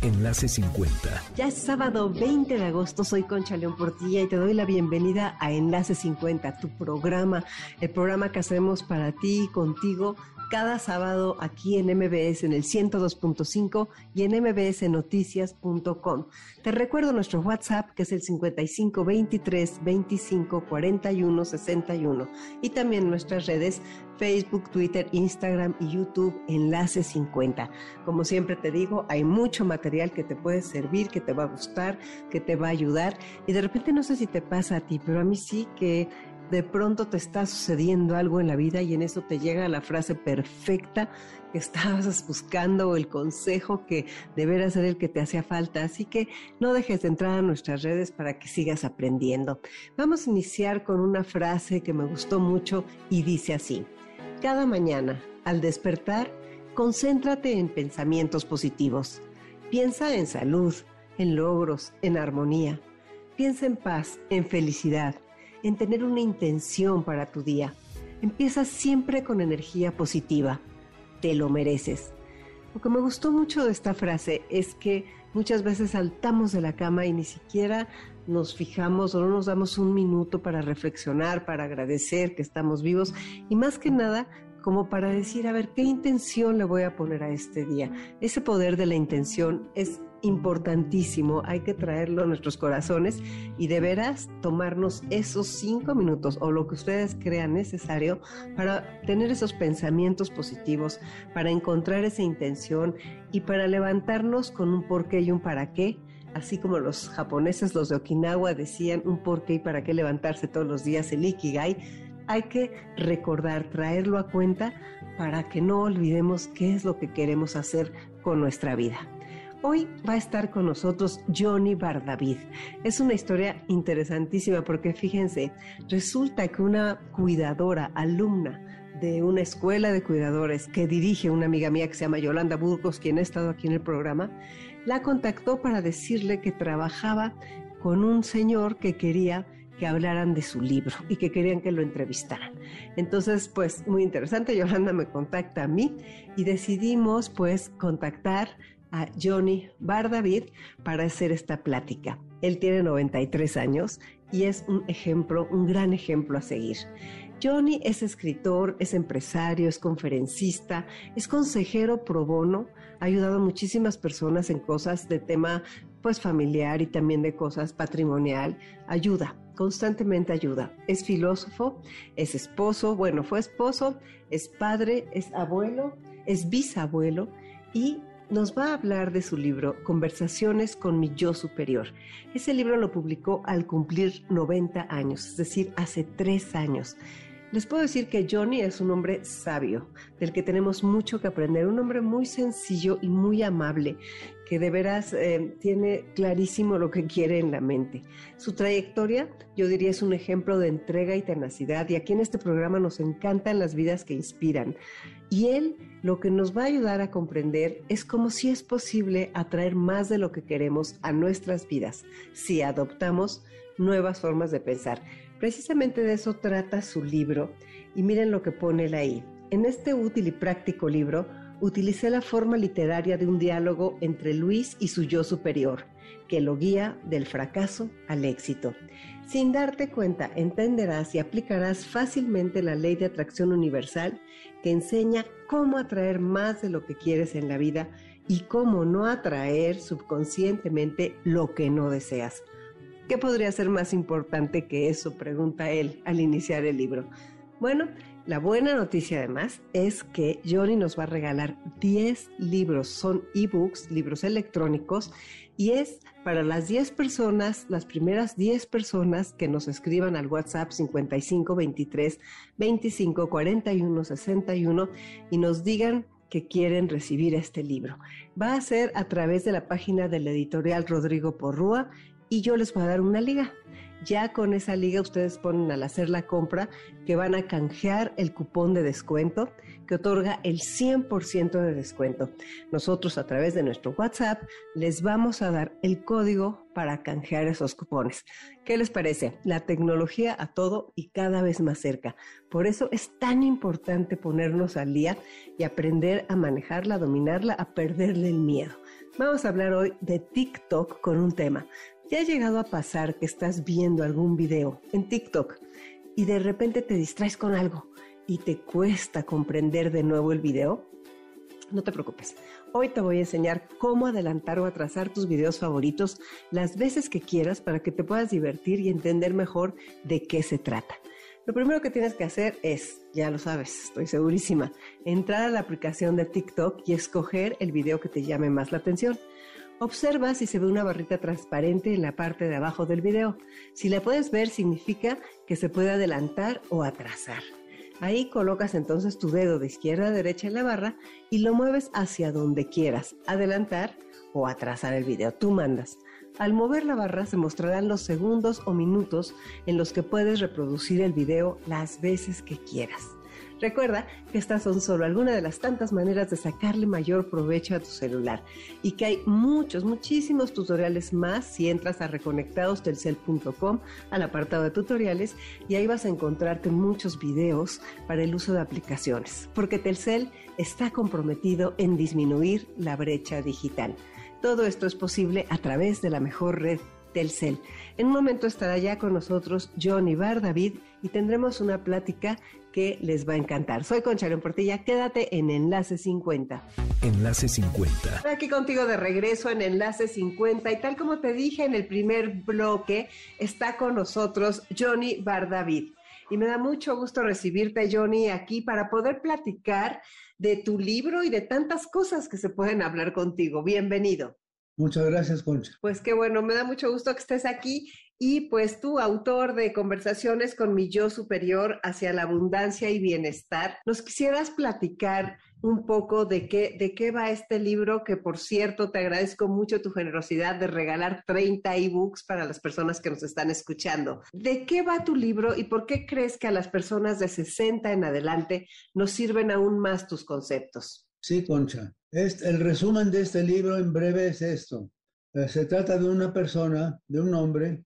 Enlace 50. Ya es sábado 20 de agosto, soy Concha León Portilla y te doy la bienvenida a Enlace 50, tu programa, el programa que hacemos para ti y contigo cada sábado aquí en MBS en el 102.5 y en mbsnoticias.com. Te recuerdo nuestro WhatsApp que es el 55 23 25 41 61 y también nuestras redes Facebook, Twitter, Instagram y YouTube Enlace 50. Como siempre te digo, hay mucho material que te puede servir, que te va a gustar, que te va a ayudar y de repente no sé si te pasa a ti, pero a mí sí que de pronto te está sucediendo algo en la vida y en eso te llega la frase perfecta que estabas buscando o el consejo que deberá ser el que te hacía falta. Así que no dejes de entrar a nuestras redes para que sigas aprendiendo. Vamos a iniciar con una frase que me gustó mucho y dice así. Cada mañana, al despertar, concéntrate en pensamientos positivos. Piensa en salud, en logros, en armonía. Piensa en paz, en felicidad en tener una intención para tu día. Empieza siempre con energía positiva. Te lo mereces. Lo que me gustó mucho de esta frase es que muchas veces saltamos de la cama y ni siquiera nos fijamos o no nos damos un minuto para reflexionar, para agradecer que estamos vivos y más que nada como para decir, a ver, ¿qué intención le voy a poner a este día? Ese poder de la intención es importantísimo, hay que traerlo a nuestros corazones y de veras tomarnos esos cinco minutos o lo que ustedes crean necesario para tener esos pensamientos positivos, para encontrar esa intención y para levantarnos con un porqué y un para qué. Así como los japoneses, los de Okinawa, decían un porqué y para qué levantarse todos los días, el Ikigai, hay que recordar, traerlo a cuenta para que no olvidemos qué es lo que queremos hacer con nuestra vida. Hoy va a estar con nosotros Johnny Bardavid. Es una historia interesantísima porque fíjense, resulta que una cuidadora, alumna de una escuela de cuidadores que dirige una amiga mía que se llama Yolanda Burgos, quien ha estado aquí en el programa, la contactó para decirle que trabajaba con un señor que quería que hablaran de su libro y que querían que lo entrevistaran. Entonces, pues muy interesante, Yolanda me contacta a mí y decidimos pues contactar a Johnny Bardavid para hacer esta plática. Él tiene 93 años y es un ejemplo, un gran ejemplo a seguir. Johnny es escritor, es empresario, es conferencista, es consejero pro bono, ha ayudado a muchísimas personas en cosas de tema pues familiar y también de cosas patrimonial, ayuda, constantemente ayuda. Es filósofo, es esposo, bueno, fue esposo, es padre, es abuelo, es bisabuelo y nos va a hablar de su libro Conversaciones con mi yo superior. Ese libro lo publicó al cumplir 90 años, es decir, hace tres años. Les puedo decir que Johnny es un hombre sabio, del que tenemos mucho que aprender, un hombre muy sencillo y muy amable, que de veras eh, tiene clarísimo lo que quiere en la mente. Su trayectoria, yo diría, es un ejemplo de entrega y tenacidad, y aquí en este programa nos encantan las vidas que inspiran. Y él lo que nos va a ayudar a comprender es cómo si es posible atraer más de lo que queremos a nuestras vidas, si adoptamos nuevas formas de pensar. Precisamente de eso trata su libro y miren lo que pone él ahí. En este útil y práctico libro utilicé la forma literaria de un diálogo entre Luis y su yo superior, que lo guía del fracaso al éxito. Sin darte cuenta, entenderás y aplicarás fácilmente la ley de atracción universal que enseña cómo atraer más de lo que quieres en la vida y cómo no atraer subconscientemente lo que no deseas. ¿Qué podría ser más importante que eso? Pregunta él al iniciar el libro. Bueno, la buena noticia además es que Johnny nos va a regalar 10 libros, son ebooks, libros electrónicos, y es para las 10 personas, las primeras 10 personas que nos escriban al WhatsApp 55 23 25 41 61 y nos digan que quieren recibir este libro. Va a ser a través de la página del editorial Rodrigo Porrúa y yo les voy a dar una liga. Ya con esa liga ustedes ponen al hacer la compra que van a canjear el cupón de descuento que otorga el 100% de descuento. Nosotros a través de nuestro WhatsApp les vamos a dar el código para canjear esos cupones. ¿Qué les parece? La tecnología a todo y cada vez más cerca. Por eso es tan importante ponernos al día y aprender a manejarla, a dominarla, a perderle el miedo. Vamos a hablar hoy de TikTok con un tema. ¿Ya ha llegado a pasar que estás viendo algún video en TikTok y de repente te distraes con algo y te cuesta comprender de nuevo el video? No te preocupes. Hoy te voy a enseñar cómo adelantar o atrasar tus videos favoritos las veces que quieras para que te puedas divertir y entender mejor de qué se trata. Lo primero que tienes que hacer es, ya lo sabes, estoy segurísima, entrar a la aplicación de TikTok y escoger el video que te llame más la atención. Observa si se ve una barrita transparente en la parte de abajo del video. Si la puedes ver, significa que se puede adelantar o atrasar. Ahí colocas entonces tu dedo de izquierda a derecha en la barra y lo mueves hacia donde quieras, adelantar o atrasar el video. Tú mandas. Al mover la barra se mostrarán los segundos o minutos en los que puedes reproducir el video las veces que quieras. Recuerda que estas son solo algunas de las tantas maneras de sacarle mayor provecho a tu celular y que hay muchos, muchísimos tutoriales más si entras a reconectadostelcel.com al apartado de tutoriales y ahí vas a encontrarte muchos videos para el uso de aplicaciones, porque Telcel está comprometido en disminuir la brecha digital. Todo esto es posible a través de la mejor red Telcel. En un momento estará ya con nosotros Johnny Bar David y tendremos una plática que les va a encantar. Soy Concha León Portilla, quédate en Enlace 50. Enlace 50. Estoy aquí contigo de regreso en Enlace 50 y tal como te dije en el primer bloque, está con nosotros Johnny Bardavid. Y me da mucho gusto recibirte, Johnny, aquí para poder platicar de tu libro y de tantas cosas que se pueden hablar contigo. Bienvenido. Muchas gracias, Concha. Pues qué bueno, me da mucho gusto que estés aquí y pues tú, autor de Conversaciones con mi yo superior hacia la abundancia y bienestar, nos quisieras platicar un poco de qué, de qué va este libro, que por cierto te agradezco mucho tu generosidad de regalar 30 ebooks para las personas que nos están escuchando. ¿De qué va tu libro y por qué crees que a las personas de 60 en adelante nos sirven aún más tus conceptos? Sí, Concha. El resumen de este libro en breve es esto. Eh, se trata de una persona, de un hombre,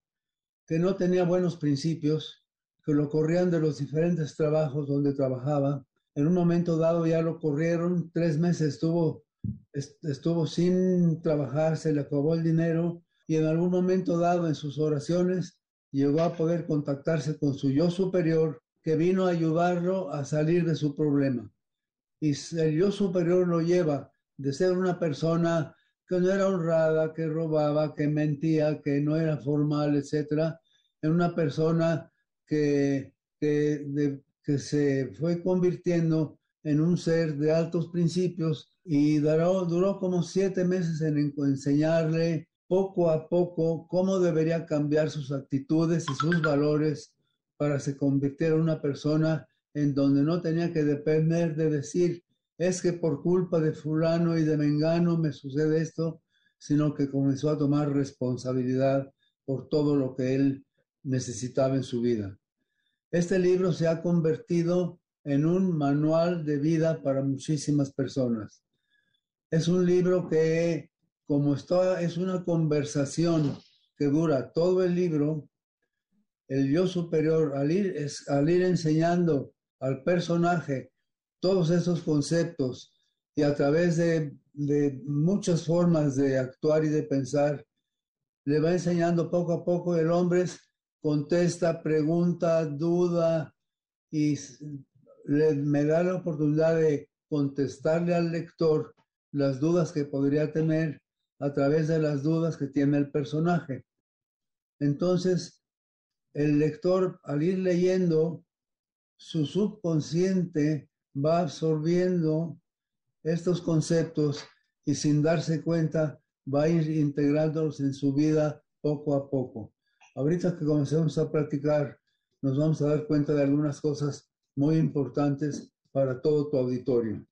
que no tenía buenos principios, que lo corrían de los diferentes trabajos donde trabajaba. En un momento dado ya lo corrieron, tres meses estuvo, estuvo sin trabajar, se le acabó el dinero y en algún momento dado en sus oraciones llegó a poder contactarse con su yo superior que vino a ayudarlo a salir de su problema. Y el yo superior lo lleva de ser una persona que no era honrada, que robaba, que mentía, que no era formal, etcétera, en una persona que, que, se fue convirtiendo en un ser de altos principios y duró, duró como siete meses en enseñarle poco a poco cómo debería cambiar sus actitudes y sus valores para se convirtiera en una persona en donde no tenía que depender de decir, es que por culpa de fulano y de mengano me sucede esto, sino que comenzó a tomar responsabilidad por todo lo que él necesitaba en su vida. Este libro se ha convertido en un manual de vida para muchísimas personas. Es un libro que, como está, es una conversación que dura todo el libro, el yo superior, al ir, enseñando al personaje todos esos conceptos y a través de muchas formas de actuar y de pensar, le va enseñando poco a poco el hombre contesta, pregunta, duda y me da la oportunidad de contestarle al lector las dudas que podría tener a través de las dudas que tiene el personaje. Entonces, el lector al ir leyendo, su subconsciente va absorbiendo estos conceptos y sin darse cuenta va a ir integrándolos en su vida poco a poco. Ahorita que comencemos a practicar, nos vamos a dar cuenta de algunas cosas muy importantes para todo tu auditorio.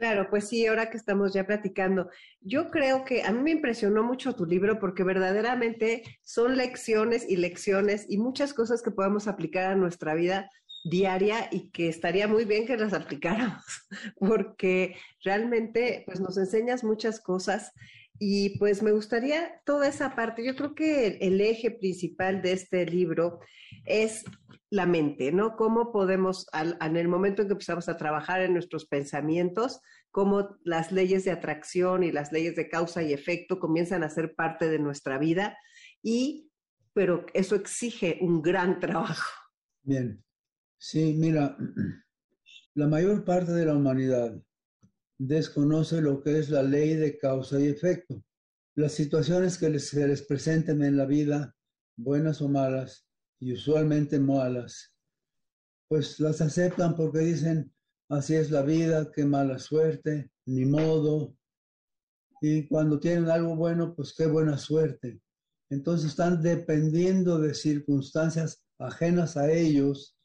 Claro, pues sí, ahora que estamos ya platicando, yo creo que a mí me impresionó mucho tu libro porque verdaderamente son lecciones y lecciones y muchas cosas que podemos aplicar a nuestra vida diaria y que estaría muy bien que las aplicáramos porque realmente pues nos enseñas muchas cosas y pues me gustaría toda esa parte, yo creo que el, eje principal de este libro es la mente, ¿no? Cómo podemos, en el momento en que empezamos a trabajar en nuestros pensamientos, cómo las leyes de atracción y las leyes de causa y efecto comienzan a ser parte de nuestra vida y, pero eso exige un gran trabajo. Bien, sí, mira, la mayor parte de la humanidad desconoce lo que es la ley de causa y efecto. Las situaciones que les, se les presenten en la vida, buenas o malas, y usualmente malas, pues las aceptan porque dicen, así es la vida, qué mala suerte, ni modo. Y cuando tienen algo bueno, pues qué buena suerte. Entonces están dependiendo de circunstancias ajenas a ellos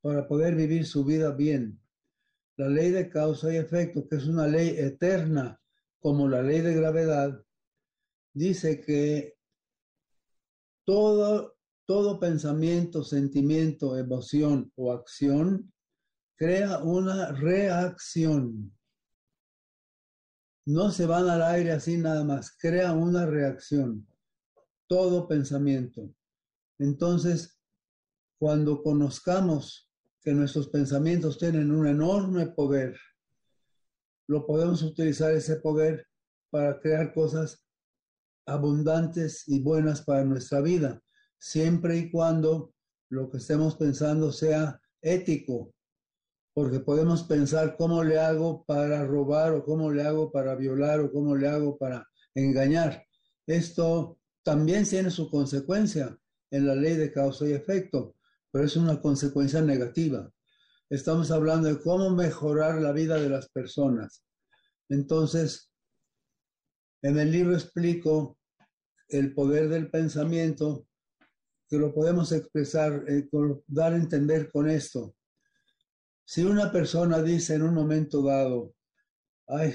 para poder vivir su vida bien la ley de causa y efecto, que es una ley eterna como la ley de gravedad, dice que todo, todo pensamiento, sentimiento, emoción o acción crea una reacción. No se van al aire así nada más, crea una reacción. Todo pensamiento. Entonces, cuando conozcamos que nuestros pensamientos tienen un enorme poder. Lo podemos utilizar ese poder para crear cosas abundantes y buenas para nuestra vida, siempre y cuando lo que estemos pensando sea ético, porque podemos pensar cómo le hago para robar o cómo le hago para violar o cómo le hago para engañar. Esto también tiene su consecuencia en la ley de causa y efecto pero es una consecuencia negativa. Estamos hablando de cómo mejorar la vida de las personas. Entonces, en el libro explico el poder del pensamiento, que lo podemos expresar, eh, dar a entender con esto. Si una persona dice en un momento dado, ay,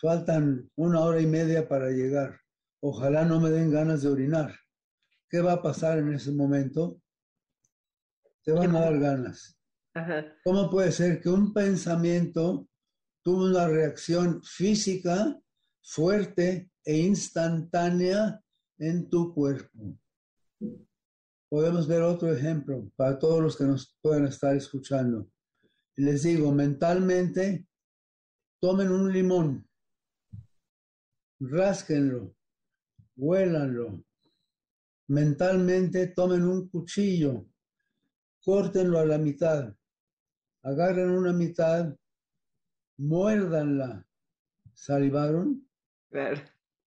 faltan una hora y media para llegar, ojalá no me den ganas de orinar, ¿qué va a pasar en ese momento? Te van a dar ganas. ¿Cómo puede ser que un pensamiento tuvo una reacción física fuerte e instantánea en tu cuerpo? Podemos ver otro ejemplo para todos los que nos puedan estar escuchando. Les digo, mentalmente, tomen un limón, rásquenlo, huélanlo. Mentalmente, tomen un cuchillo, córtenlo a la mitad, agarren una mitad, muérdanla. ¿Salivaron? Claro.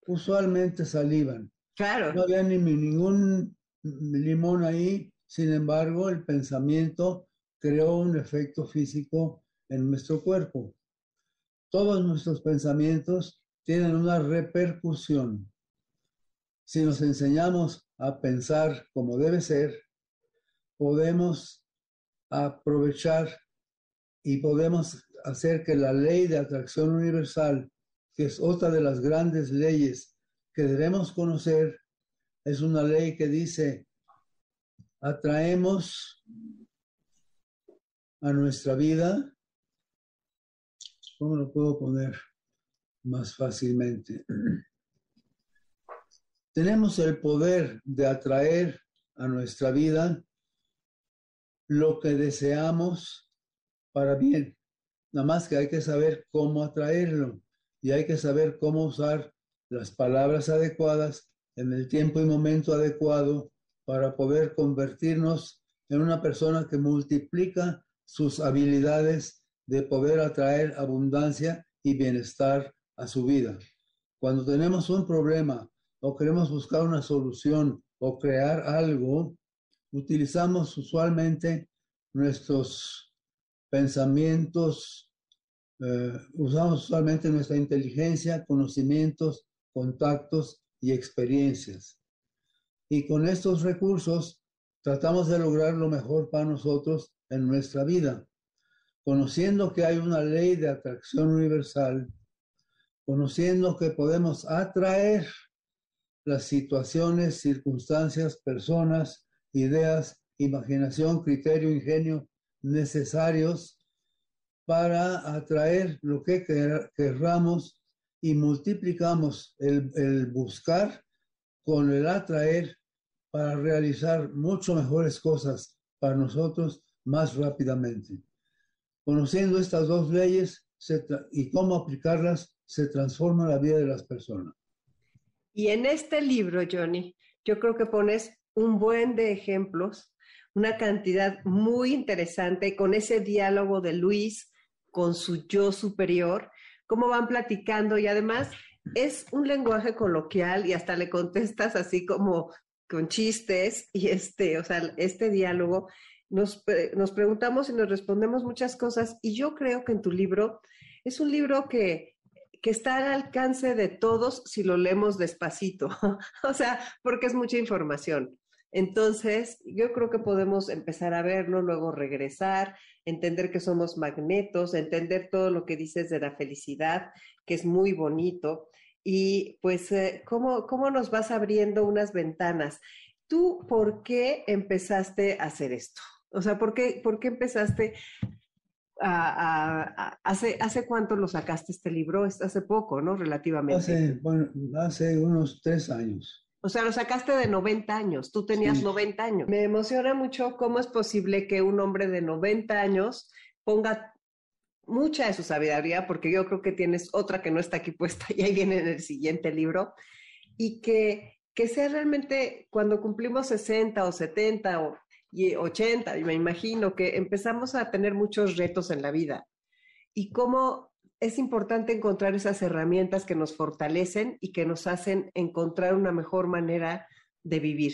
Usualmente salivan. Claro. No había ni ningún limón ahí, sin embargo, el pensamiento creó un efecto físico en nuestro cuerpo. Todos nuestros pensamientos tienen una repercusión. Si nos enseñamos a pensar como debe ser, podemos aprovechar y podemos hacer que la ley de atracción universal, que es otra de las grandes leyes que debemos conocer, es una ley que dice, atraemos a nuestra vida, ¿cómo lo puedo poner más fácilmente? Tenemos el poder de atraer a nuestra vida lo que deseamos para bien. Nada más que hay que saber cómo atraerlo y hay que saber cómo usar las palabras adecuadas en el tiempo y momento adecuado para poder convertirnos en una persona que multiplica sus habilidades de poder atraer abundancia y bienestar a su vida. Cuando tenemos un problema o queremos buscar una solución o crear algo, utilizamos usualmente nuestros pensamientos, eh, usamos usualmente nuestra inteligencia, conocimientos, contactos y experiencias. Y con estos recursos tratamos de lograr lo mejor para nosotros en nuestra vida. conociendo que hay una ley de atracción universal, conociendo que podemos atraer las situaciones, circunstancias, personas, ideas, imaginación, criterio, ingenio necesarios para atraer lo que querramos y multiplicamos el, el buscar con el atraer para realizar mucho mejores cosas para nosotros más rápidamente. Conociendo estas dos leyes y cómo aplicarlas, se transforma la vida de las personas. Y en este libro, Johnny, yo creo que pones un buen de ejemplos, una cantidad muy interesante con ese diálogo de Luis con su yo superior, cómo van platicando y además es un lenguaje coloquial y hasta le contestas así como con chistes y este, o sea, este diálogo, nos, nos preguntamos y nos respondemos muchas cosas y yo creo que en tu libro es un libro que, que está al alcance de todos si lo leemos despacito, o sea, porque es mucha información. Entonces, yo creo que podemos empezar a verlo, luego regresar, entender que somos magnetos, entender todo lo que dices de la felicidad, que es muy bonito, y pues eh, ¿cómo, cómo nos vas abriendo unas ventanas. ¿Tú por qué empezaste a hacer esto? O sea, ¿por qué, por qué empezaste a, hace, ¿Hace cuánto lo sacaste este libro? Hace poco, ¿no? Relativamente. Hace, bueno, hace unos tres años. O sea, lo sacaste de 90 años, tú tenías 90 años. Me emociona mucho cómo es posible que un hombre de 90 años ponga mucha de su sabiduría, porque yo creo que tienes otra que no está aquí puesta y ahí viene en el siguiente libro, y que, que sea realmente cuando cumplimos 60 o 70 o 80, y me imagino que empezamos a tener muchos retos en la vida y cómo es importante encontrar esas herramientas que nos fortalecen y que nos hacen encontrar una mejor manera de vivir.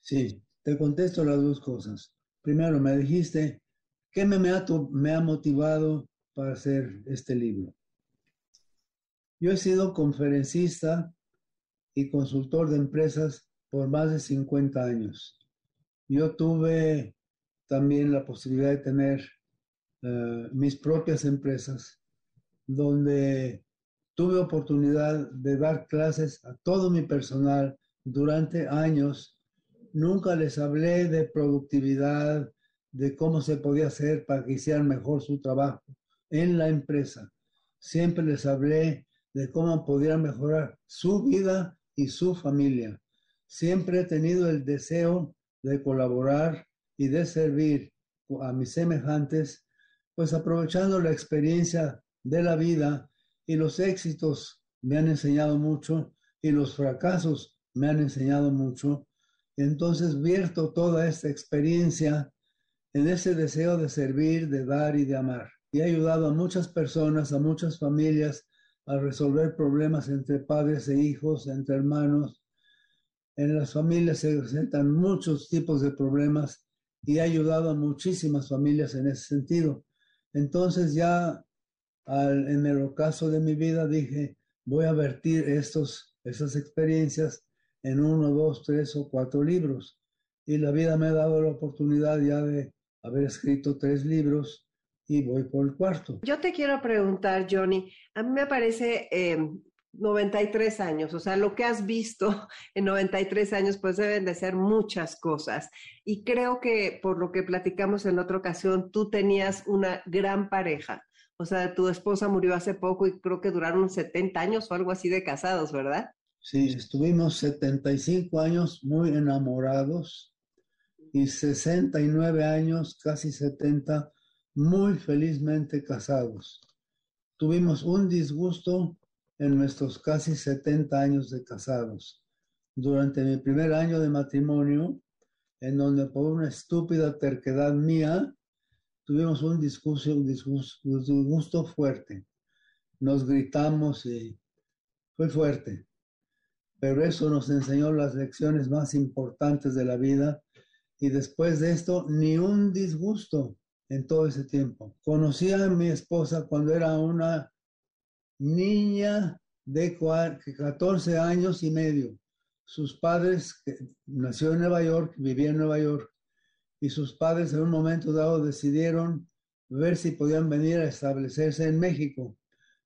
Sí, te contesto las dos cosas. Primero, me dijiste ¿Qué me, ha, motivado para hacer este libro? Yo he sido conferencista y consultor de empresas por más de 50 años. Yo tuve también la posibilidad de tener eh, mis propias empresas, donde tuve oportunidad de dar clases a todo mi personal durante años. Nunca les hablé de productividad, de cómo se podía hacer para que hicieran mejor su trabajo en la empresa. Siempre les hablé de cómo podían mejorar su vida y su familia. Siempre he tenido el deseo de colaborar y de servir a mis semejantes, pues aprovechando la experiencia de la vida y los éxitos me han enseñado mucho y los fracasos me han enseñado mucho. Entonces vierto toda esta experiencia en ese deseo de servir, de dar y de amar. Y ha ayudado a muchas personas, a muchas familias a resolver problemas entre padres e hijos, entre hermanos. En las familias se presentan muchos tipos de problemas y ha ayudado a muchísimas familias en ese sentido. Entonces ya en el ocaso de mi vida dije, voy a vertir estos, esas experiencias en uno, dos, tres o cuatro libros. Y la vida me ha dado la oportunidad ya de haber escrito tres libros y voy por el cuarto. Yo te quiero preguntar, Johnny, a mí me parece 93 em, años, o sea, lo que has visto en 93 años, pues deben de ser muchas cosas. Y creo que por lo que platicamos en otra ocasión, tú tenías una gran pareja. O sea, tu esposa murió hace poco y creo que duraron 70 años o algo así de casados, ¿verdad? Sí, estuvimos 75 años muy enamorados y 69 años, casi 70, muy felizmente casados. Tuvimos un disgusto en nuestros casi 70 años de casados. Durante mi primer año de matrimonio, en donde por una estúpida terquedad mía, tuvimos un disgusto, un disgusto fuerte. Nos gritamos y fue fuerte. Pero eso nos enseñó las lecciones más importantes de la vida y después de esto ni un disgusto en todo ese tiempo. Conocí a mi esposa cuando era una niña de 14 años y medio. Sus padres, nació en Nueva York, vivía en Nueva York, y sus padres en un momento dado decidieron ver si podían venir a establecerse en México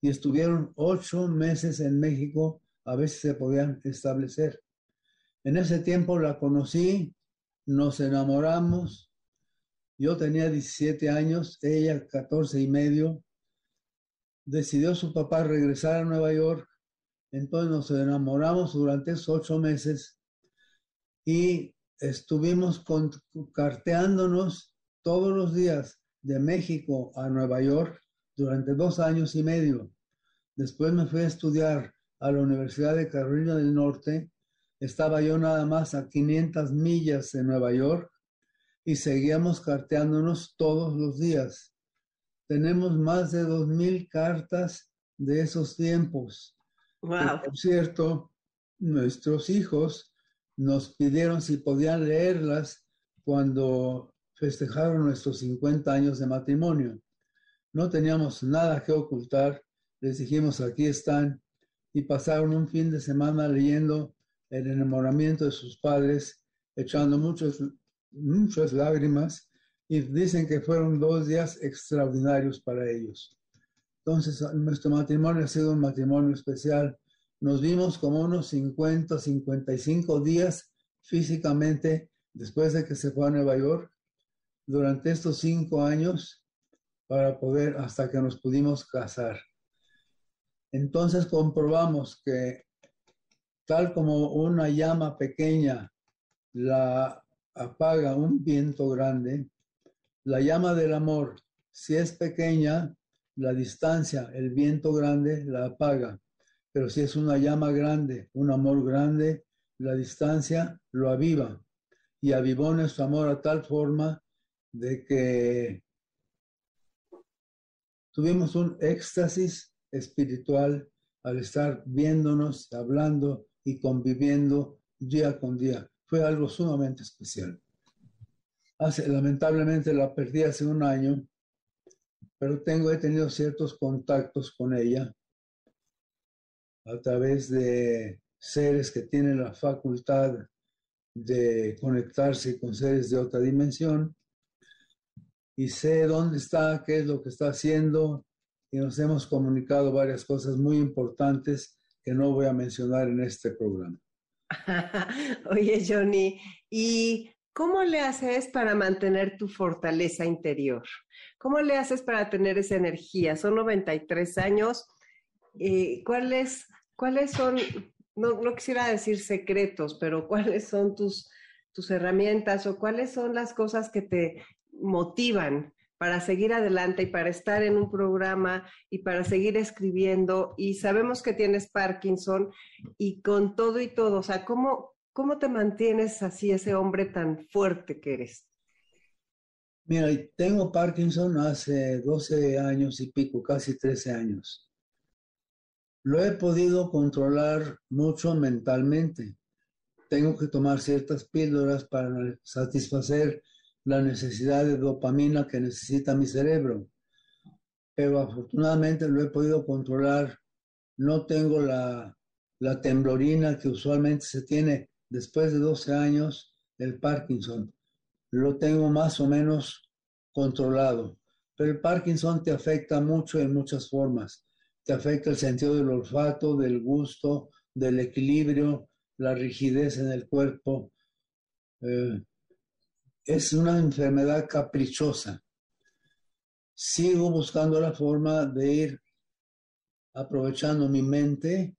y estuvieron ocho meses en México a ver si se podían establecer. En ese tiempo la conocí, nos enamoramos. Yo tenía 17 años, ella 14 y medio. Decidió su papá regresar a Nueva York. Entonces nos enamoramos durante esos ocho meses y estuvimos carteándonos todos los días de México a Nueva York durante dos años y medio. Después me fui a estudiar a la Universidad de Carolina del Norte. Estaba yo nada más a 500 millas de Nueva York y seguíamos carteándonos todos los días. Tenemos más de 2.000 cartas de esos tiempos. Wow. por cierto, nuestros hijos nos pidieron si podían leerlas cuando festejaron nuestros 50 años de matrimonio. No teníamos nada que ocultar, les dijimos aquí están y pasaron un fin de semana leyendo el enamoramiento de sus padres, echando muchos, muchas lágrimas y dicen que fueron dos días extraordinarios para ellos. Entonces, nuestro matrimonio ha sido un matrimonio especial nos vimos como unos 50, 55 días físicamente después de que se fue a Nueva York durante estos cinco años para poder, hasta que nos pudimos casar. Entonces comprobamos que tal como una llama pequeña la apaga un viento grande, la llama del amor, si es pequeña, la distancia, el viento grande la apaga. Pero si es una llama grande, un amor grande, la distancia lo aviva. Y avivó nuestro amor a tal forma de que tuvimos un éxtasis espiritual al estar viéndonos, hablando y conviviendo día con día. Fue algo sumamente especial. Hace, lamentablemente la perdí hace un año, pero tengo, he tenido ciertos contactos con ella a través de seres que tienen la facultad de conectarse con seres de otra dimensión y sé dónde está, qué es lo que está haciendo y nos hemos comunicado varias cosas muy importantes que no voy a mencionar en este programa. Oye, Johnny, ¿y cómo le haces para mantener tu fortaleza interior? ¿Cómo le haces para tener esa energía? Son 93 años. Eh, ¿Cuál es ¿cuáles son, no, no, quisiera decir secretos, pero cuáles son tus, tus herramientas o cuáles son las cosas que te motivan para seguir adelante y para estar en un programa y para seguir escribiendo? Y sabemos que tienes Parkinson y con todo y todo, o sea, ¿cómo, cómo te mantienes así ese hombre tan fuerte que eres? Mira, tengo Parkinson hace 12 años y pico, casi 13 años. Lo he podido controlar mucho mentalmente. Tengo que tomar ciertas píldoras para satisfacer la necesidad de dopamina que necesita mi cerebro. Pero afortunadamente lo he podido controlar. No tengo la, la temblorina que usualmente se tiene después de 12 años del Parkinson. Lo tengo más o menos controlado. Pero el Parkinson te afecta mucho en muchas formas te afecta el sentido del olfato, del gusto, del equilibrio, la rigidez en el cuerpo. Eh, es una enfermedad caprichosa. Sigo buscando la forma de ir aprovechando mi mente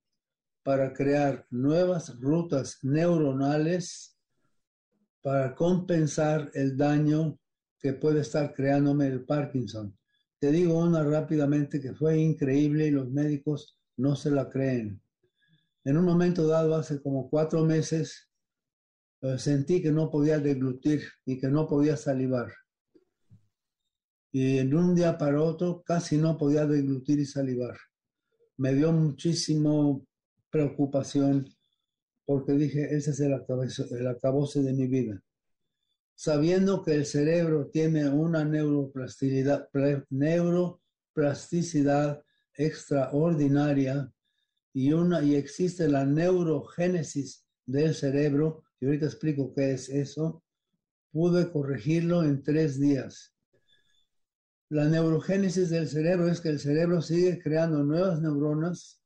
para crear nuevas rutas neuronales para compensar el daño que puede estar creándome el Parkinson. Te digo una rápidamente que fue increíble y los médicos no se la creen. En un momento dado, hace como cuatro meses, eh, sentí que no podía deglutir y que no podía salivar. Y en un día para otro casi no podía deglutir y salivar. Me dio muchísimo preocupación porque dije, ese es el acabose de mi vida sabiendo que el cerebro tiene una neuroplasticidad, neuroplasticidad extraordinaria y, una, y existe la neurogénesis del cerebro, y ahorita explico qué es eso, pude corregirlo en tres días. La neurogénesis del cerebro es que el cerebro sigue creando nuevas neuronas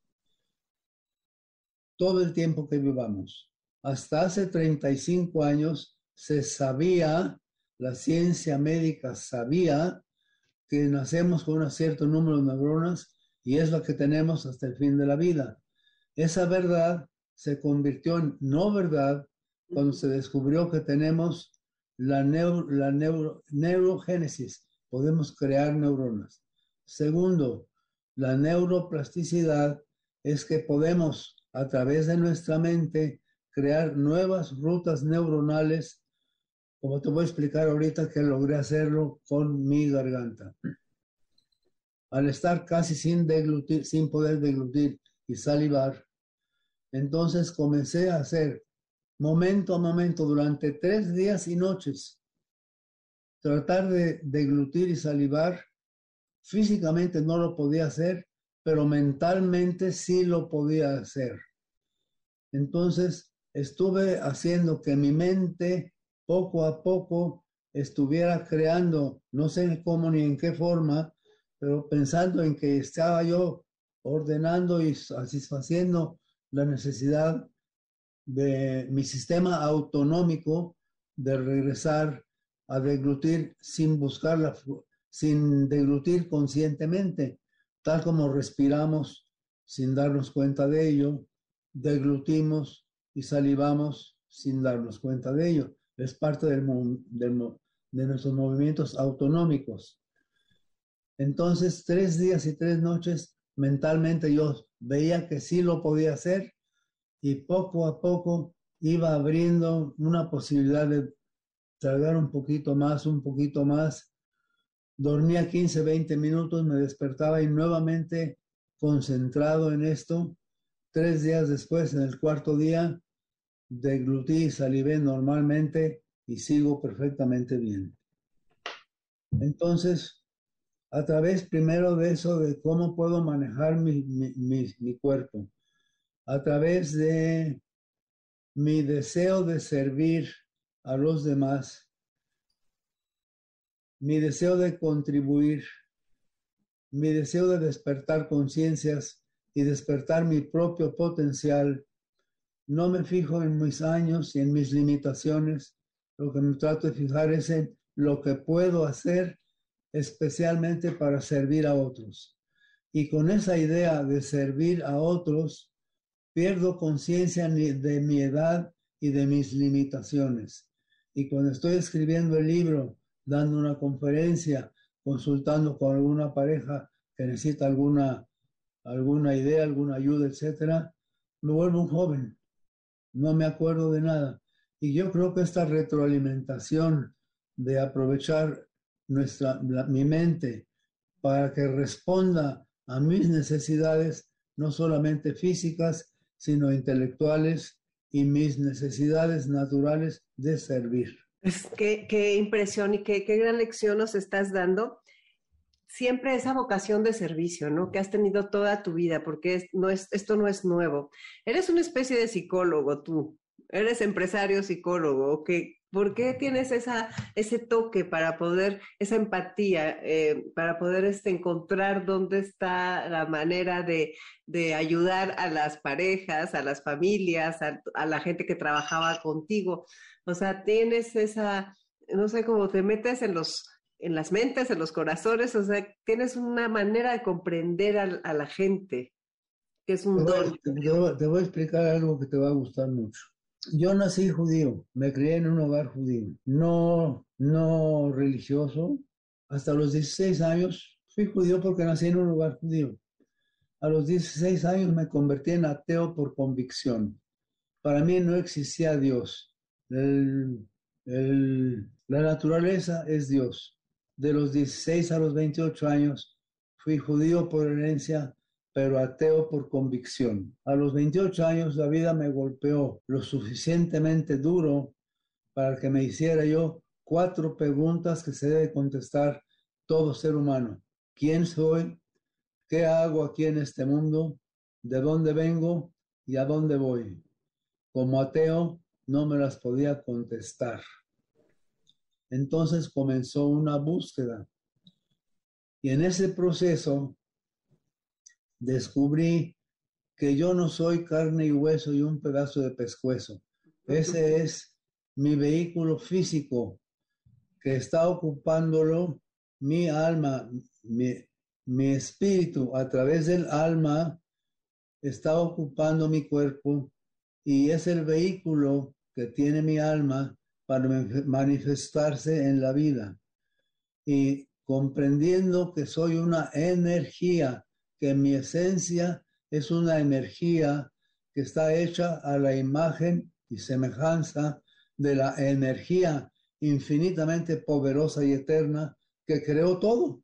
todo el tiempo que vivamos. Hasta hace 35 años se sabía, la ciencia médica sabía que nacemos con un cierto número de neuronas y es lo que tenemos hasta el fin de la vida. Esa verdad se convirtió en no verdad cuando se descubrió que tenemos la, la neurogénesis, podemos crear neuronas. Segundo, la neuroplasticidad es que podemos a través de nuestra mente crear nuevas rutas neuronales, como te voy a explicar ahorita que logré hacerlo con mi garganta. Al estar casi sin deglutir, sin poder deglutir y salivar, entonces comencé a hacer momento a momento durante tres días y noches, tratar de deglutir y salivar. Físicamente no lo podía hacer, pero mentalmente sí lo podía hacer. Entonces estuve haciendo que mi mente poco a poco estuviera creando, no sé cómo ni en qué forma, pero pensando en que estaba yo ordenando y satisfaciendo la necesidad de mi sistema autonómico de regresar a deglutir sin buscarla, sin deglutir conscientemente, tal como respiramos sin darnos cuenta de ello, deglutimos y salivamos sin darnos cuenta de ello. Es parte del, de nuestros movimientos autonómicos. Entonces, tres días y tres noches, mentalmente yo veía que sí lo podía hacer y poco a poco iba abriendo una posibilidad de tragar un poquito más, un poquito más. Dormía 15, 20 minutos, me despertaba y nuevamente concentrado en esto. Tres días después, en el cuarto día, deglutí y salivé normalmente y sigo perfectamente bien. Entonces, a través primero de eso, de cómo puedo manejar mi, mi cuerpo, a través de mi deseo de servir a los demás, mi deseo de contribuir, mi deseo de despertar conciencias y despertar mi propio potencial. No me fijo en mis años y en mis limitaciones. Lo que me trato de fijar es en lo que puedo hacer especialmente para servir a otros. Y con esa idea de servir a otros, pierdo conciencia de mi edad y de mis limitaciones. Y cuando estoy escribiendo el libro, dando una conferencia, consultando con alguna pareja que necesita alguna, alguna idea, alguna ayuda, etcétera, me vuelvo un joven. No me acuerdo de nada. Y yo creo que esta retroalimentación de aprovechar nuestra, mi mente para que responda a mis necesidades, no solamente físicas, sino intelectuales y mis necesidades naturales de servir. Es que, qué impresión y qué, qué gran lección nos estás dando. Siempre esa vocación de servicio, ¿no? Que has tenido toda tu vida, porque no es, esto no es nuevo. Eres una especie de psicólogo tú, eres empresario psicólogo, que ¿Por qué tienes ese toque para poder, esa empatía, eh, para poder este, encontrar dónde está la manera de, ayudar a las parejas, a las familias, a, la gente que trabajaba contigo? O sea, tienes esa, no sé cómo te metes en los en las mentes, en los corazones, o sea, tienes una manera de comprender a, a la gente, que es un don. te voy a explicar algo que te va a gustar mucho. Yo nací judío, me crié en un hogar judío, no, no religioso. Hasta los 16 años fui judío porque nací en un hogar judío. A los 16 años me convertí en ateo por convicción. Para mí no existía Dios. La naturaleza es Dios. De los 16 a los 28 años fui judío por herencia pero ateo por convicción. A los 28 años la vida me golpeó lo suficientemente duro para que me hiciera yo cuatro preguntas que se debe contestar todo ser humano. ¿Quién soy? ¿Qué hago aquí en este mundo? ¿De dónde vengo? ¿Y a dónde voy? Como ateo no me las podía contestar. Entonces comenzó una búsqueda. Y en ese proceso descubrí que yo no soy carne y hueso y un pedazo de pescuezo. Ese es mi vehículo físico que está ocupándolo mi alma, mi, mi espíritu a través del alma está ocupando mi cuerpo y es el vehículo que tiene mi alma para manifestarse en la vida. Y comprendiendo que soy una energía, que mi esencia es una energía que está hecha a la imagen y semejanza de la energía infinitamente poderosa y eterna que creó todo.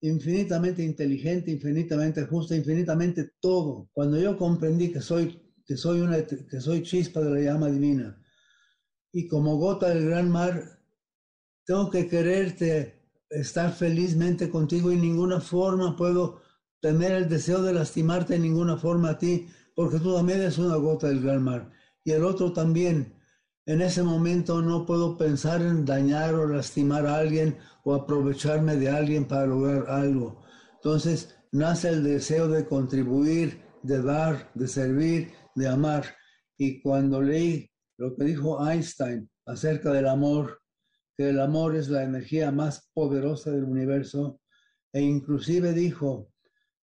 Infinitamente inteligente, infinitamente justa, infinitamente todo. Cuando yo comprendí que soy, que soy, una, que soy chispa de la llama divina y como gota del gran mar, tengo que quererte, estar felizmente contigo y en ninguna forma puedo tener el deseo de lastimarte en ninguna forma a ti, porque tú también eres una gota del gran mar. Y el otro también. En ese momento no puedo pensar en dañar o lastimar a alguien o aprovecharme de alguien para lograr algo. Entonces nace el deseo de contribuir, de dar, de servir, de amar. Y cuando leí lo que dijo Einstein acerca del amor, que el amor es la energía más poderosa del universo, e inclusive dijo,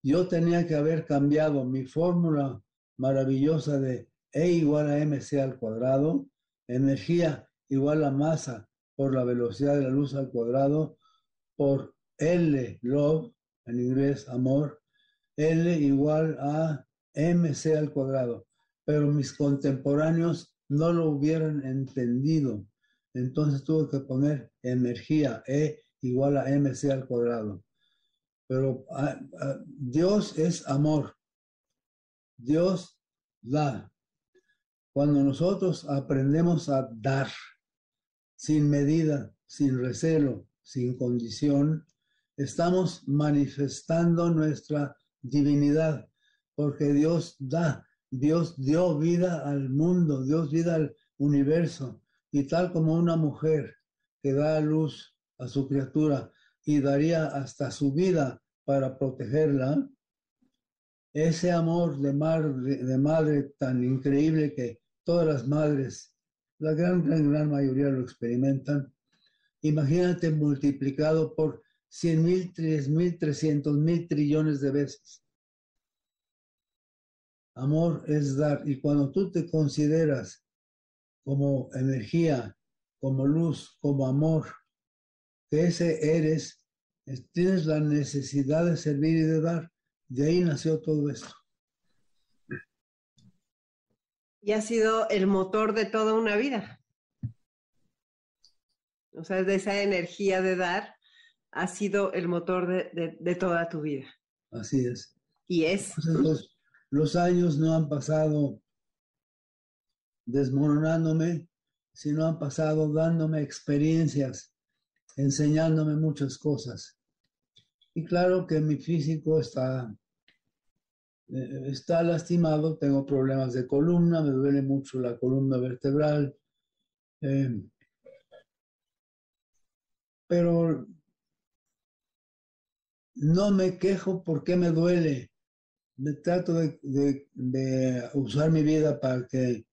yo tenía que haber cambiado mi fórmula maravillosa de E igual a mc al cuadrado, energía igual a masa por la velocidad de la luz al cuadrado, por L, love, en inglés amor, L igual a mc al cuadrado. Pero mis contemporáneos no lo hubieran entendido. Entonces tuve que poner energía, E igual a mc al cuadrado. Pero ah, ah, Dios es amor. Dios da. Cuando nosotros aprendemos a dar sin medida, sin recelo, sin condición, estamos manifestando nuestra divinidad, porque Dios da, Dios dio vida al mundo, Dios vida al universo, y tal como una mujer que da luz a su criatura y daría hasta su vida para protegerla, ese amor de, de madre tan increíble que todas las madres, la gran, gran, gran mayoría lo experimentan, imagínate multiplicado por 100 mil, 3 mil, 300 mil trillones de veces. Amor es dar. Y cuando tú te consideras como energía, como luz, como amor, que ese eres, tienes la necesidad de servir y de dar. De ahí nació todo esto. Y ha sido el motor de toda una vida. O sea, de esa energía de dar, ha sido el motor de, toda tu vida. Así es. Y es. los, los años no han pasado desmoronándome, sino han pasado dándome experiencias, enseñándome muchas cosas. Y claro que mi físico está, eh, está lastimado, tengo problemas de columna, me duele mucho la columna vertebral. Eh, pero no me quejo porque me duele. Me trato de, de, usar mi vida para que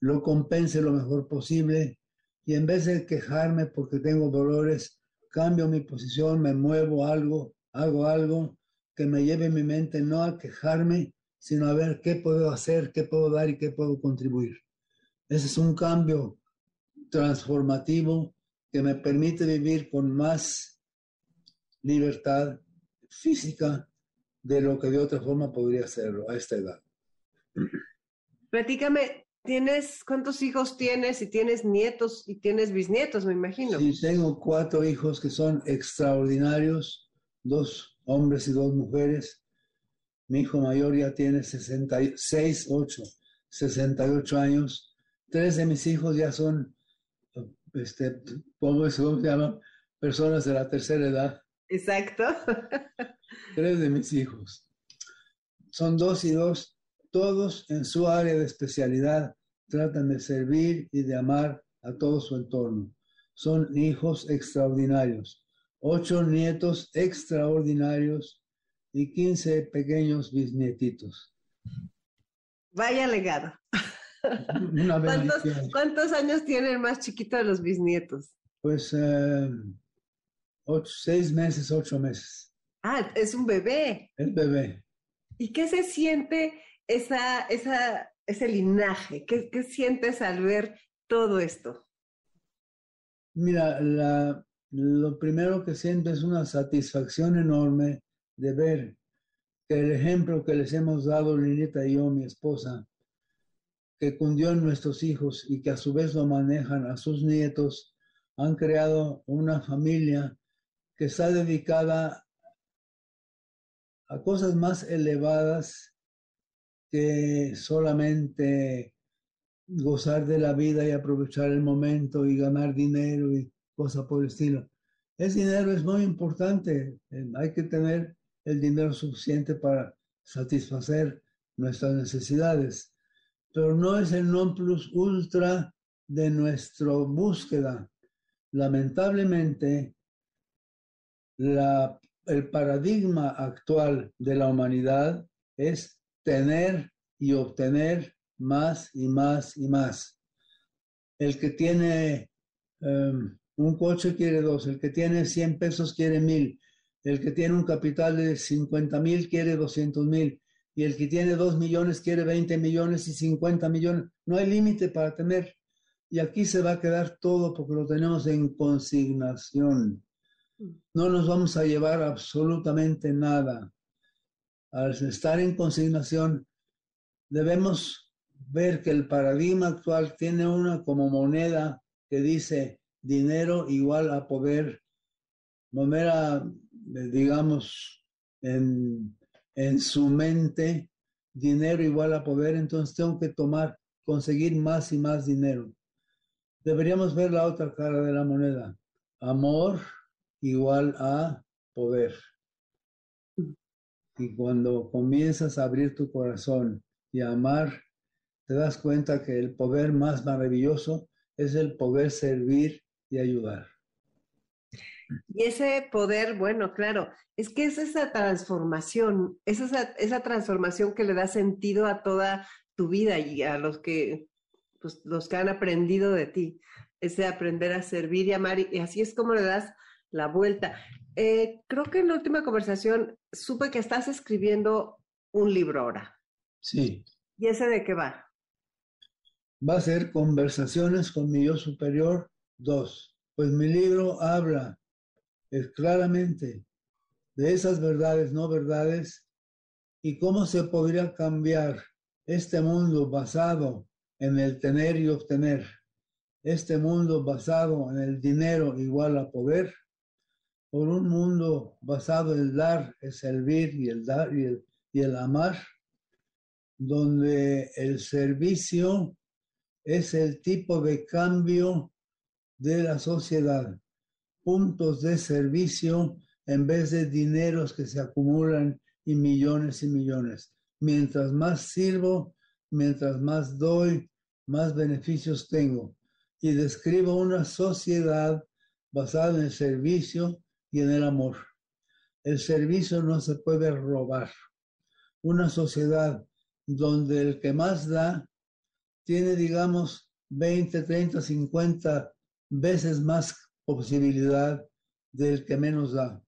lo compense lo mejor posible y en vez de quejarme porque tengo dolores, cambio mi posición, me muevo algo, hago algo que me lleve mi mente no a quejarme, sino a ver qué puedo hacer, qué puedo dar y qué puedo contribuir. Ese es un cambio transformativo que me permite vivir con más libertad física de lo que de otra forma podría hacerlo a esta edad. Platícame, ¿Tienes, cuántos hijos tienes? Y tienes nietos y tienes bisnietos, me imagino. Sí, tengo cuatro hijos que son extraordinarios, dos hombres y dos mujeres. Mi hijo mayor ya tiene 66, 8, 68 años. Tres de mis hijos ya son, este, ¿cómo se llama? Personas de la tercera edad. Exacto. Tres de mis hijos. Son dos y dos, todos en su área de especialidad tratan de servir y de amar a todo su entorno. Son hijos extraordinarios, ocho nietos extraordinarios y quince pequeños bisnietitos. Vaya legado. ¿Cuántos, años tiene el más chiquito de los bisnietos? Pues eh, seis meses, ocho meses. Ah, es un bebé. El bebé. ¿Y qué se siente esa, esa, ese linaje? ¿Qué, ¿Qué, sientes al ver todo esto? Mira, la, lo primero que siento es una satisfacción enorme de ver que el ejemplo que les hemos dado Lilita y yo, mi esposa, que cundió en nuestros hijos y que a su vez lo manejan a sus nietos, han creado una familia que está dedicada a cosas más elevadas que solamente gozar de la vida y aprovechar el momento y ganar dinero y cosas por el estilo. Ese dinero es muy importante. Eh, hay que tener el dinero suficiente para satisfacer nuestras necesidades, pero no es el non plus ultra de nuestra búsqueda. Lamentablemente, el paradigma actual de la humanidad es tener y obtener más y más y más. El que tiene em, un coche quiere dos, el que tiene 100 pesos quiere mil, el que tiene un capital de 50 mil quiere 200 mil y el que tiene 2 millones quiere 20 millones y 50 millones. No hay límite para tener. Y aquí se va a quedar todo porque lo tenemos en consignación. No nos vamos a llevar absolutamente nada. Al estar en consignación, debemos ver que el paradigma actual tiene una como moneda que dice dinero igual a poder, manera, digamos, en, en su mente, dinero igual a poder, entonces tengo que tomar, conseguir más y más dinero. Deberíamos ver la otra cara de la moneda. Amor igual a poder. Y cuando comienzas a abrir tu corazón y a amar, te das cuenta que el poder más maravilloso es el poder servir y ayudar. Y ese poder, bueno, claro, es que es esa transformación, es esa, esa transformación que le da sentido a toda tu vida y a los que, pues, los que han aprendido de ti, ese aprender a servir y amar, y así es como le das la vuelta. Eh, creo que en la última conversación supe que estás escribiendo un libro ahora. Sí. ¿Y ese de qué va? Va a ser Conversaciones con mi yo superior 2. Pues mi libro habla es claramente de esas verdades, no verdades, y cómo se podría cambiar este mundo basado en el tener y obtener, este mundo basado en el dinero igual a poder, por un mundo basado en el dar, el servir y el dar y el, y el amar, donde el servicio es el tipo de cambio de la sociedad puntos de servicio en vez de dineros que se acumulan y millones y millones. Mientras más sirvo, mientras más doy, más beneficios tengo. Y describo una sociedad basada en el servicio y en el amor. El servicio no se puede robar. Una sociedad donde el que más da tiene, digamos, 20, 30, 50 veces más posibilidad del que menos da.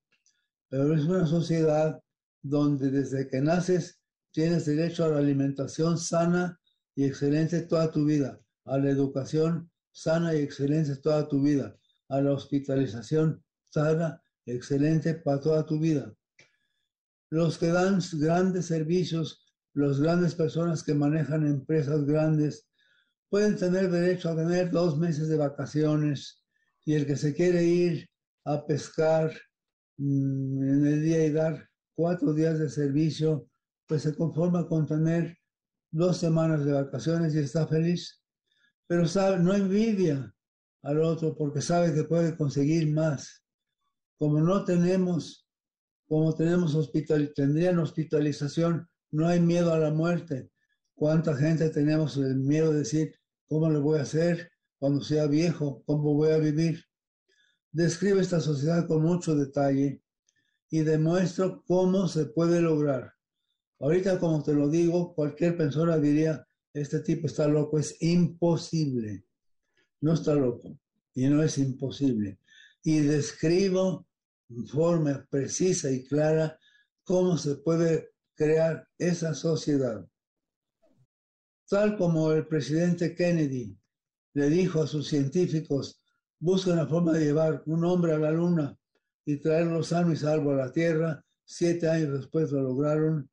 Pero es una sociedad donde desde que naces tienes derecho a la alimentación sana y excelente toda tu vida, a la educación sana y excelente toda tu vida, a la hospitalización sana excelente para toda tu vida. Los que dan grandes servicios, las grandes personas que manejan empresas grandes, pueden tener derecho a tener dos meses de vacaciones, y el que se quiere ir a pescar mm, en el día y dar cuatro días de servicio, pues se conforma con tener dos semanas de vacaciones y está feliz. Pero sabe, no envidia al otro porque sabe que puede conseguir más. Como no tenemos, como tenemos hospital, tendrían hospitalización, no hay miedo a la muerte. ¿Cuánta gente tenemos el miedo de decir, ¿cómo le voy a hacer? cuando sea viejo, cómo voy a vivir. Describe esta sociedad con mucho detalle y demuestro cómo se puede lograr. Ahorita, como te lo digo, cualquier persona diría, este tipo está loco, es imposible. No está loco y no es imposible. Y describo forma precisa y clara cómo se puede crear esa sociedad. Tal como el presidente Kennedy le dijo a sus científicos, busquen la forma de llevar un hombre a la luna y traerlo sano y salvo a la Tierra. Siete años después lo lograron.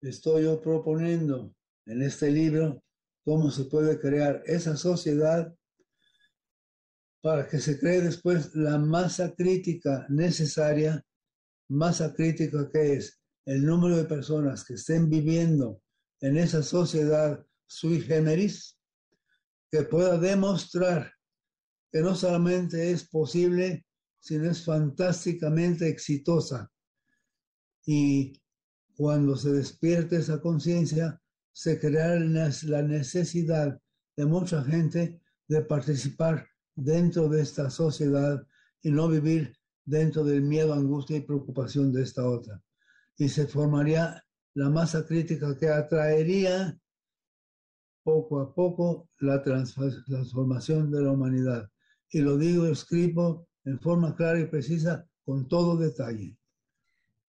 Estoy yo proponiendo en este libro cómo se puede crear esa sociedad para que se cree después la masa crítica necesaria, masa crítica que es el número de personas que estén viviendo en esa sociedad sui generis, que pueda demostrar que no solamente es posible, sino es fantásticamente exitosa. Y cuando se despierte esa conciencia, se creará la necesidad de mucha gente de participar dentro de esta sociedad y no vivir dentro del miedo, angustia y preocupación de esta otra. Y se formaría la masa crítica que atraería poco a poco la transformación de la humanidad. Y lo digo, escribo en forma clara y precisa, con todo detalle.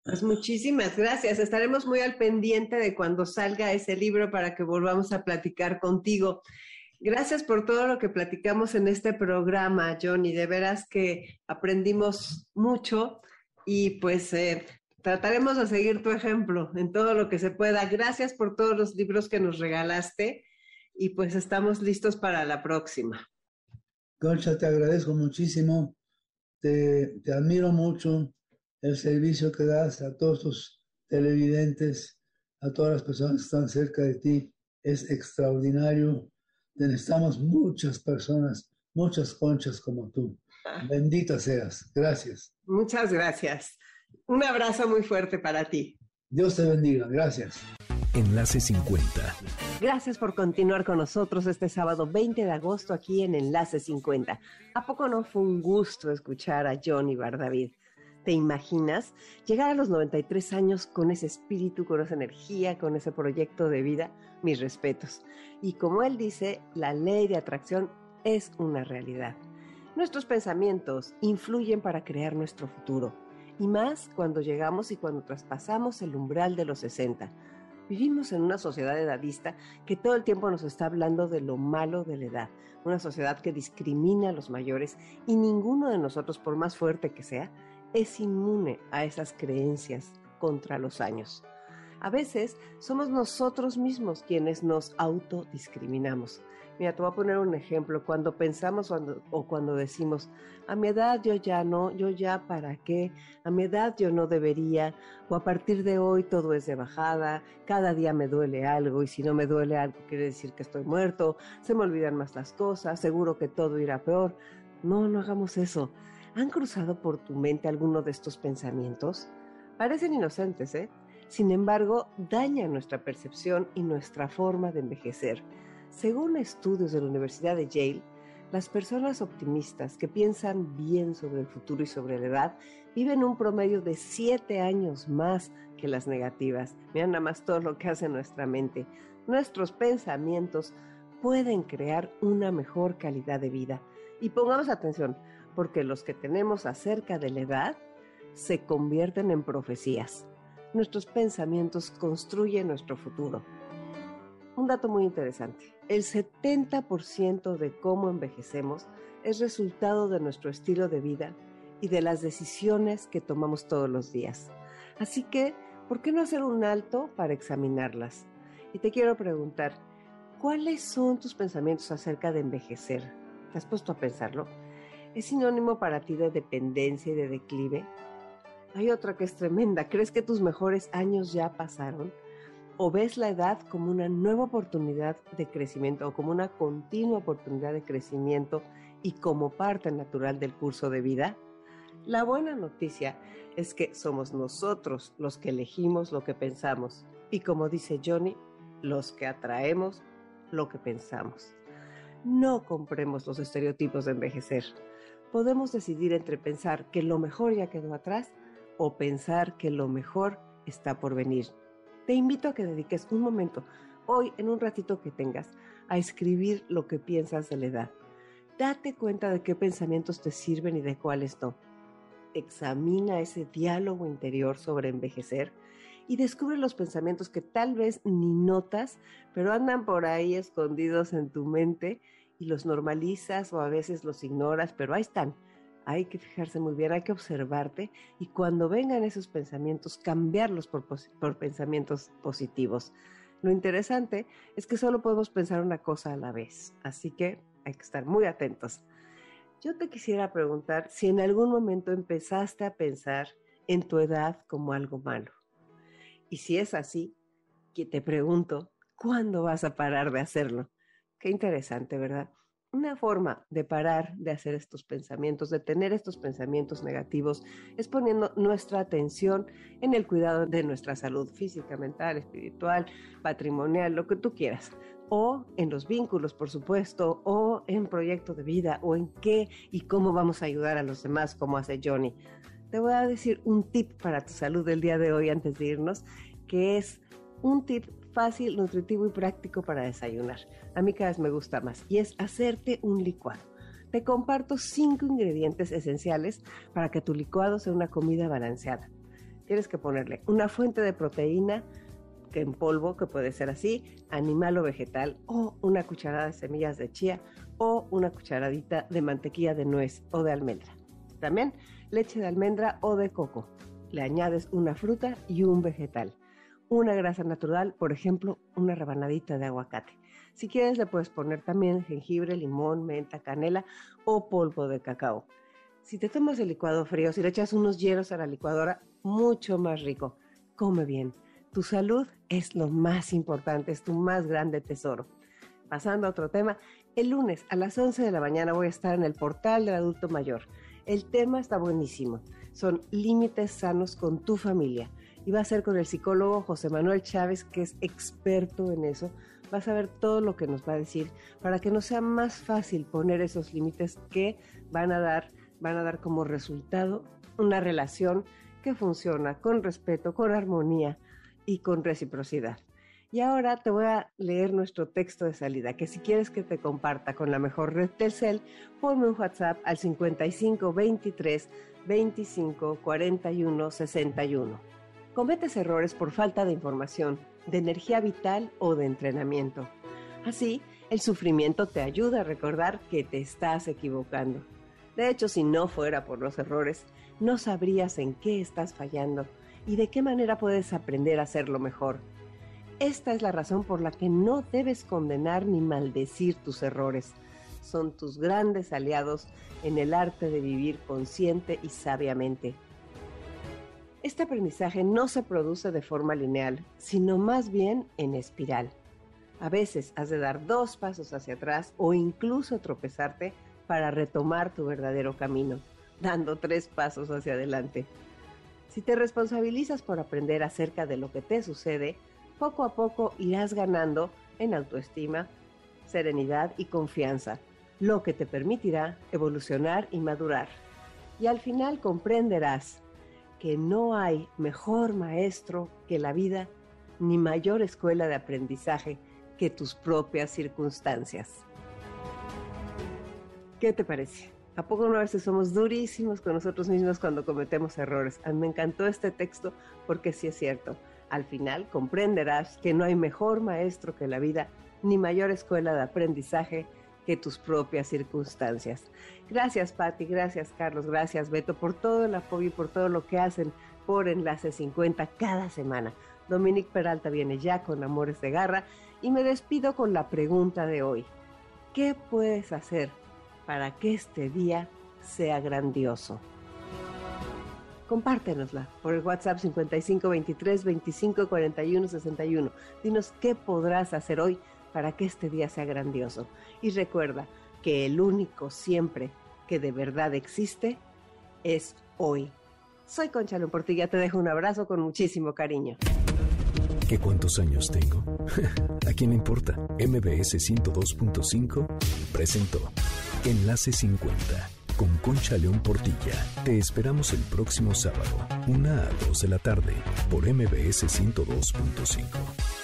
Pues muchísimas gracias. Estaremos muy al pendiente de cuando salga ese libro para que volvamos a platicar contigo. Gracias por todo lo que platicamos en este programa, Johnny. De veras que aprendimos mucho y pues eh, trataremos de seguir tu ejemplo en todo lo que se pueda. Gracias por todos los libros que nos regalaste y pues estamos listos para la próxima. Concha, te agradezco muchísimo. Te, admiro mucho el servicio que das a todos tus televidentes, a todas las personas que están cerca de ti, es extraordinario. Necesitamos muchas personas, muchas conchas como tú. Ah. Bendita seas. Gracias. Muchas gracias. Un abrazo muy fuerte para ti. Dios te bendiga. Gracias. Enlace 50. Gracias por continuar con nosotros este sábado 20 de agosto aquí en Enlace 50. ¿A poco no fue un gusto escuchar a Johnny Bardavid? ¿Te imaginas llegar a los 93 años con ese espíritu, con esa energía, con ese proyecto de vida? Mis respetos. Y como él dice, la ley de atracción es una realidad. Nuestros pensamientos influyen para crear nuestro futuro. Y más cuando llegamos y cuando traspasamos el umbral de los 60. Vivimos en una sociedad edadista que todo el tiempo nos está hablando de lo malo de la edad, una sociedad que discrimina a los mayores y ninguno de nosotros, por más fuerte que sea, es inmune a esas creencias contra los años. A veces somos nosotros mismos quienes nos autodiscriminamos. Mira, te voy a poner un ejemplo. Cuando pensamos o cuando decimos, a mi edad yo ya no, yo ya para qué, a mi edad yo no debería, o a partir de hoy todo es de bajada, cada día me duele algo y si no me duele algo quiere decir que estoy muerto, se me olvidan más las cosas, seguro que todo irá peor. No, no hagamos eso. ¿Han cruzado por tu mente alguno de estos pensamientos? Parecen inocentes, ¿eh? Sin embargo, dañan nuestra percepción y nuestra forma de envejecer. Según estudios de la Universidad de Yale, las personas optimistas que piensan bien sobre el futuro y sobre la edad viven un promedio de siete años más que las negativas. Vean nada más todo lo que hace nuestra mente. Nuestros pensamientos pueden crear una mejor calidad de vida. Y pongamos atención, porque los que tenemos acerca de la edad se convierten en profecías. Nuestros pensamientos construyen nuestro futuro. Un dato muy interesante. El 70% de cómo envejecemos es resultado de nuestro estilo de vida y de las decisiones que tomamos todos los días. Así que, ¿por qué no hacer un alto para examinarlas? Y te quiero preguntar, ¿cuáles son tus pensamientos acerca de envejecer? ¿Te has puesto a pensarlo? ¿Es sinónimo para ti de dependencia y de declive? Hay otra que es tremenda. ¿Crees que tus mejores años ya pasaron? ¿O ves la edad como una nueva oportunidad de crecimiento o como una continua oportunidad de crecimiento y como parte natural del curso de vida? La buena noticia es que somos nosotros los que elegimos lo que pensamos y como dice Johnny, los que atraemos lo que pensamos. No compremos los estereotipos de envejecer. Podemos decidir entre pensar que lo mejor ya quedó atrás o pensar que lo mejor está por venir. Te invito a que dediques un momento, hoy en un ratito que tengas, a escribir lo que piensas de la edad. Date cuenta de qué pensamientos te sirven y de cuáles no. Examina ese diálogo interior sobre envejecer y descubre los pensamientos que tal vez ni notas, pero andan por ahí escondidos en tu mente y los normalizas o a veces los ignoras, pero ahí están. Hay que fijarse muy bien, hay que observarte y cuando vengan esos pensamientos, cambiarlos por, por pensamientos positivos. Lo interesante es que solo podemos pensar una cosa a la vez, así que hay que estar muy atentos. Yo te quisiera preguntar si en algún momento empezaste a pensar en tu edad como algo malo. Y si es así, que te pregunto, ¿cuándo vas a parar de hacerlo? Qué interesante, ¿verdad? Una forma de parar de hacer estos pensamientos, de tener estos pensamientos negativos, es poniendo nuestra atención en el cuidado de nuestra salud física, mental, espiritual, patrimonial, lo que tú quieras. O en los vínculos, por supuesto, o en proyecto de vida, o en qué y cómo vamos a ayudar a los demás, como hace Johnny te voy a decir un tip para tu salud del día de hoy antes de irnos, que es un tip fácil, nutritivo y práctico para desayunar. A mí cada vez me gusta más y es hacerte un licuado. Te comparto cinco ingredientes esenciales para que tu licuado sea una comida balanceada. Tienes que ponerle una fuente de proteína que en polvo, que puede ser así, animal o vegetal, o una cucharada de semillas de chía, o una cucharadita de mantequilla de nuez o de almendra. También leche de almendra o de coco. Le añades una fruta y un vegetal. Una grasa natural, por ejemplo, una rebanadita de aguacate. Si quieres le puedes poner también jengibre, limón, menta, canela o polvo de cacao. Si te tomas el licuado frío, si le echas unos hielos a la licuadora, mucho más rico. Come bien. Tu salud es lo más importante, es tu más grande tesoro. Pasando a otro tema, el lunes a las 11 de la mañana voy a estar en el portal del adulto mayor. El tema está buenísimo. Son límites sanos con tu familia. Y va a ser con el psicólogo José Manuel Chávez, que es experto en eso. Vas a ver todo lo que nos va a decir para que no sea más fácil poner esos límites que van a dar, van a dar como resultado una relación que funciona con respeto, con armonía y con reciprocidad. Y ahora te voy a leer nuestro texto de salida, que si quieres que te comparta con la mejor red Telcel, ponme un WhatsApp al 55 23 25 41 61. Cometes errores por falta de información, de energía vital o de entrenamiento. Así, el sufrimiento te ayuda a recordar que te estás equivocando. De hecho, si no fuera por los errores, no sabrías en qué estás fallando y de qué manera puedes aprender a hacerlo mejor. Esta es la razón por la que no debes condenar ni maldecir tus errores. Son tus grandes aliados en el arte de vivir consciente y sabiamente. Este aprendizaje no se produce de forma lineal, sino más bien en espiral. A veces has de dar dos pasos hacia atrás o incluso tropezarte para retomar tu verdadero camino, dando tres pasos hacia adelante. Si te responsabilizas por aprender acerca de lo que te sucede, poco a poco irás ganando en autoestima, serenidad y confianza, lo que te permitirá evolucionar y madurar. Y al final comprenderás que no hay mejor maestro que la vida, ni mayor escuela de aprendizaje que tus propias circunstancias. ¿Qué te parece? ¿A poco no a veces somos durísimos con nosotros mismos cuando cometemos errores? A mí me encantó este texto porque sí es cierto. Al final comprenderás que no hay mejor maestro que la vida, ni mayor escuela de aprendizaje que tus propias circunstancias. Gracias Patti, gracias Carlos, gracias Beto por todo el apoyo y por todo lo que hacen por Enlace 50 cada semana. Dominique Peralta viene ya con Amores de Garra y me despido con la pregunta de hoy. ¿Qué puedes hacer para que este día sea grandioso? compártenosla por el WhatsApp 55 23 25 41 61. Dinos qué podrás hacer hoy para que este día sea grandioso. Y recuerda que el único siempre que de verdad existe es hoy. Soy Concha Portilla, te dejo un abrazo con muchísimo cariño. ¿Que cuántos años tengo? ¿A quién le importa? MBS 102.5 presentó Enlace 50 con Concha León Portilla. Te esperamos el próximo sábado, 1 a 2 de la tarde, por MBS 102.5.